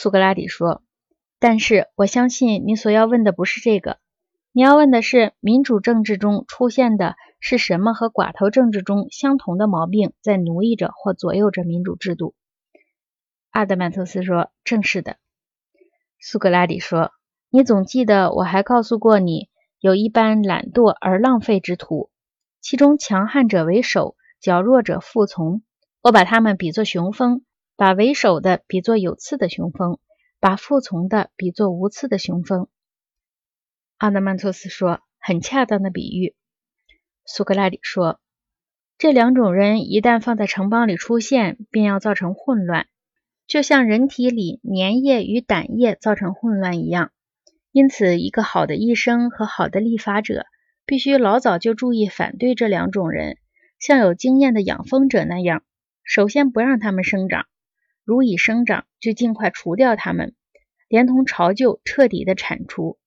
苏格拉底说：“但是我相信你所要问的不是这个，你要问的是民主政治中出现的是什么和寡头政治中相同的毛病在奴役着或左右着民主制度。”阿德曼托斯说：“正是的。”苏格拉底说：“你总记得我还告诉过你，有一般懒惰而浪费之徒，其中强悍者为首，较弱者服从。我把他们比作雄蜂，把为首的比作有刺的雄蜂，把服从的比作无刺的雄蜂。”阿德曼托斯说：“很恰当的比喻。”苏格拉底说：“这两种人一旦放在城邦里出现，便要造成混乱。”就像人体里粘液与胆液造成混乱一样，因此，一个好的医生和好的立法者必须老早就注意反对这两种人，像有经验的养蜂者那样，首先不让他们生长，如已生长就尽快除掉他们，连同巢臼彻底的铲除。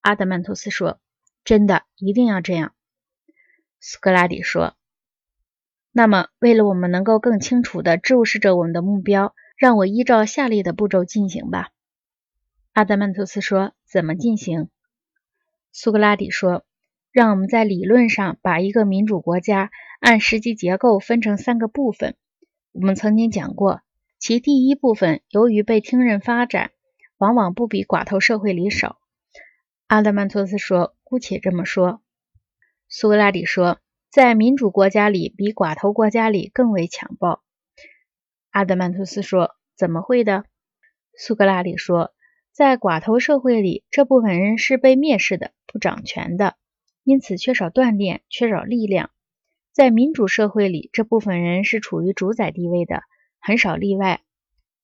阿德曼托斯说：“真的，一定要这样。”苏格拉底说。那么，为了我们能够更清楚地注视着我们的目标，让我依照下列的步骤进行吧。阿德曼托斯说：“怎么进行？”苏格拉底说：“让我们在理论上把一个民主国家按实际结构分成三个部分。我们曾经讲过，其第一部分由于被听任发展，往往不比寡头社会里少。”阿德曼托斯说：“姑且这么说。”苏格拉底说。在民主国家里，比寡头国家里更为强暴。阿德曼托斯说：“怎么会的？”苏格拉底说：“在寡头社会里，这部分人是被蔑视的，不掌权的，因此缺少锻炼，缺少力量。在民主社会里，这部分人是处于主宰地位的，很少例外。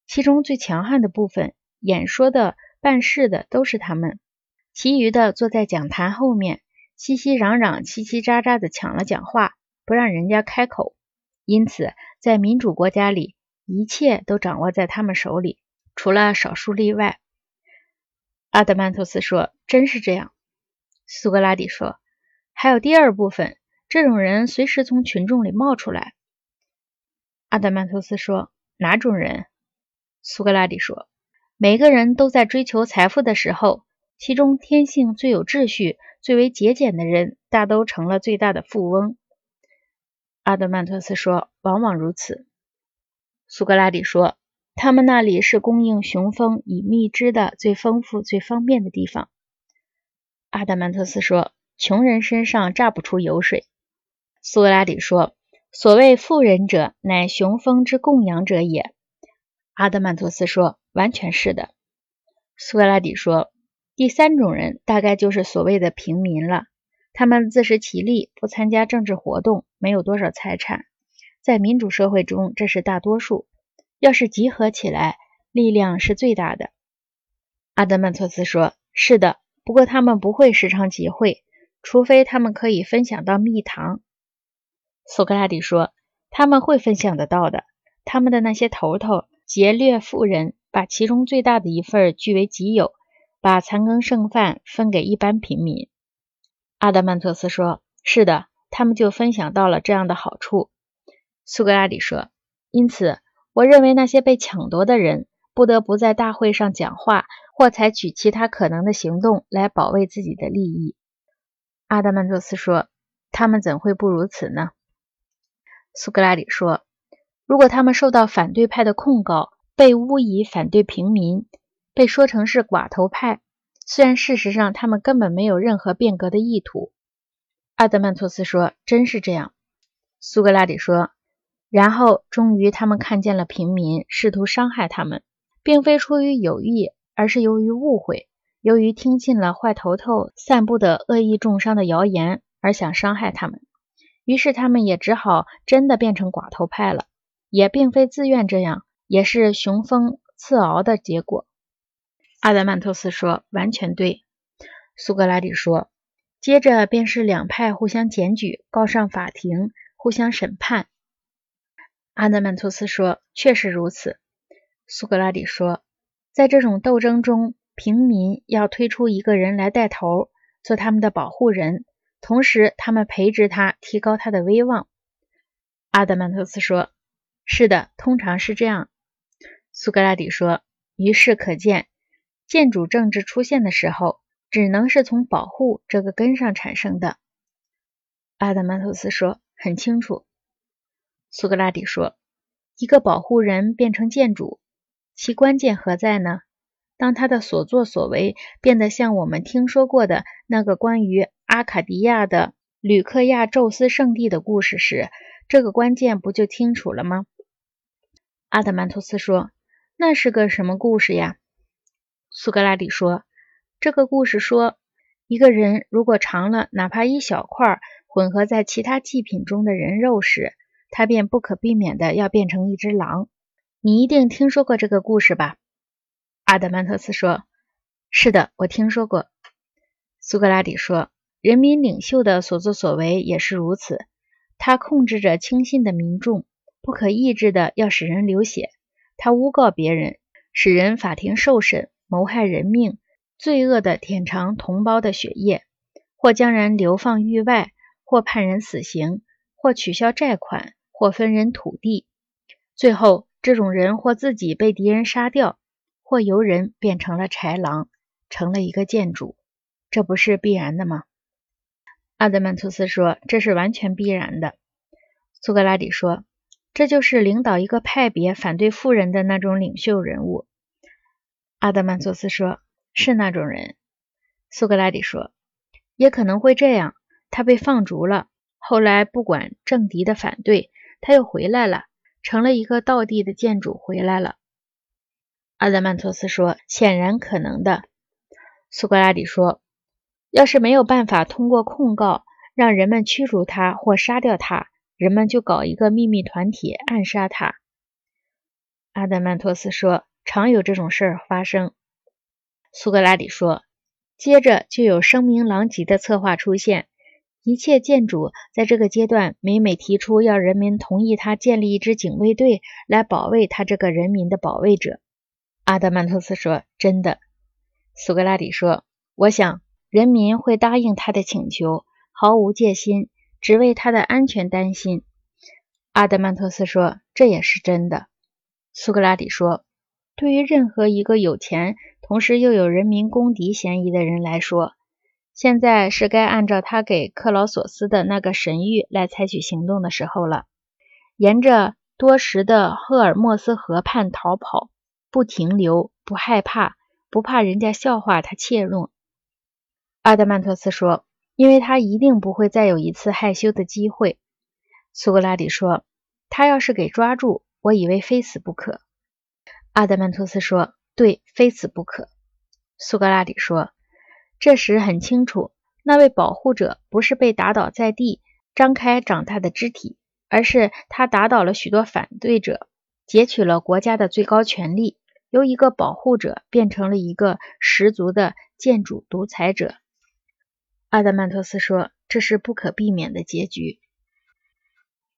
其中最强悍的部分，演说的、办事的都是他们，其余的坐在讲坛后面。”熙熙攘攘、叽叽喳喳的抢了讲话，不让人家开口。因此，在民主国家里，一切都掌握在他们手里，除了少数例外。阿德曼托斯说：“真是这样。”苏格拉底说：“还有第二部分，这种人随时从群众里冒出来。”阿德曼托斯说：“哪种人？”苏格拉底说：“每个人都在追求财富的时候，其中天性最有秩序。”最为节俭的人，大都成了最大的富翁。阿德曼托斯说：“往往如此。”苏格拉底说：“他们那里是供应雄蜂以蜜汁的最丰富、最方便的地方。”阿德曼托斯说：“穷人身上榨不出油水。”苏格拉底说：“所谓富人者，乃雄蜂之供养者也。”阿德曼托斯说：“完全是的。”苏格拉底说。第三种人大概就是所谓的平民了，他们自食其力，不参加政治活动，没有多少财产，在民主社会中这是大多数。要是集合起来，力量是最大的。阿德曼托斯说：“是的，不过他们不会时常集会，除非他们可以分享到蜜糖。”苏格拉底说：“他们会分享得到的。他们的那些头头劫掠富人，把其中最大的一份据为己有。”把残羹剩饭分给一般平民，阿德曼托斯说：“是的，他们就分享到了这样的好处。”苏格拉底说：“因此，我认为那些被抢夺的人不得不在大会上讲话或采取其他可能的行动来保卫自己的利益。”阿德曼托斯说：“他们怎会不如此呢？”苏格拉底说：“如果他们受到反对派的控告，被诬以反对平民。”被说成是寡头派，虽然事实上他们根本没有任何变革的意图。阿德曼托斯说：“真是这样。”苏格拉底说：“然后，终于他们看见了平民，试图伤害他们，并非出于有意，而是由于误会，由于听信了坏头头散布的恶意重伤的谣言而想伤害他们。于是他们也只好真的变成寡头派了，也并非自愿这样，也是雄风刺敖的结果。”阿德曼托斯说：“完全对。”苏格拉底说：“接着便是两派互相检举，告上法庭，互相审判。”阿德曼托斯说：“确实如此。”苏格拉底说：“在这种斗争中，平民要推出一个人来带头，做他们的保护人，同时他们培植他，提高他的威望。”阿德曼托斯说：“是的，通常是这样。”苏格拉底说：“于是可见，建主政治出现的时候，只能是从保护这个根上产生的。”阿德曼托斯说：“很清楚。”苏格拉底说：“一个保护人变成建主，其关键何在呢？当他的所作所为变得像我们听说过的那个关于阿卡迪亚的吕克亚宙斯圣地的故事时，这个关键不就清楚了吗？”阿德曼托斯说。那是个什么故事呀？苏格拉底说：“这个故事说，一个人如果尝了哪怕一小块混合在其他祭品中的人肉时，他便不可避免的要变成一只狼。你一定听说过这个故事吧？”阿德曼托斯说：“是的，我听说过。”苏格拉底说：“人民领袖的所作所为也是如此，他控制着轻信的民众，不可抑制的要使人流血。”他诬告别人，使人法庭受审，谋害人命，罪恶的舔尝同胞的血液，或将人流放域外，或判人死刑，或取消债款，或分人土地。最后，这种人或自己被敌人杀掉，或由人变成了豺狼，成了一个建筑。这不是必然的吗？阿德曼图斯说：“这是完全必然的。”苏格拉底说。这就是领导一个派别反对富人的那种领袖人物。阿德曼索斯说：“是那种人。”苏格拉底说：“也可能会这样。他被放逐了，后来不管政敌的反对，他又回来了，成了一个道地的建筑回来了。”阿德曼托斯说：“显然可能的。”苏格拉底说：“要是没有办法通过控告让人们驱逐他或杀掉他。”人们就搞一个秘密团体暗杀他。阿德曼托斯说：“常有这种事儿发生。”苏格拉底说：“接着就有声名狼藉的策划出现。一切建筑在这个阶段每每提出要人民同意他建立一支警卫队来保卫他这个人民的保卫者。”阿德曼托斯说：“真的。”苏格拉底说：“我想人民会答应他的请求，毫无戒心。”只为他的安全担心，阿德曼托斯说：“这也是真的。”苏格拉底说：“对于任何一个有钱，同时又有人民公敌嫌疑的人来说，现在是该按照他给克劳索斯的那个神谕来采取行动的时候了。沿着多时的赫尔墨斯河畔逃跑，不停留，不害怕，不怕人家笑话他怯懦。”阿德曼托斯说。因为他一定不会再有一次害羞的机会，苏格拉底说：“他要是给抓住，我以为非死不可。”阿德曼托斯说：“对，非死不可。”苏格拉底说：“这时很清楚，那位保护者不是被打倒在地，张开长大的肢体，而是他打倒了许多反对者，截取了国家的最高权力，由一个保护者变成了一个十足的建主独裁者。”阿德曼托斯说：“这是不可避免的结局，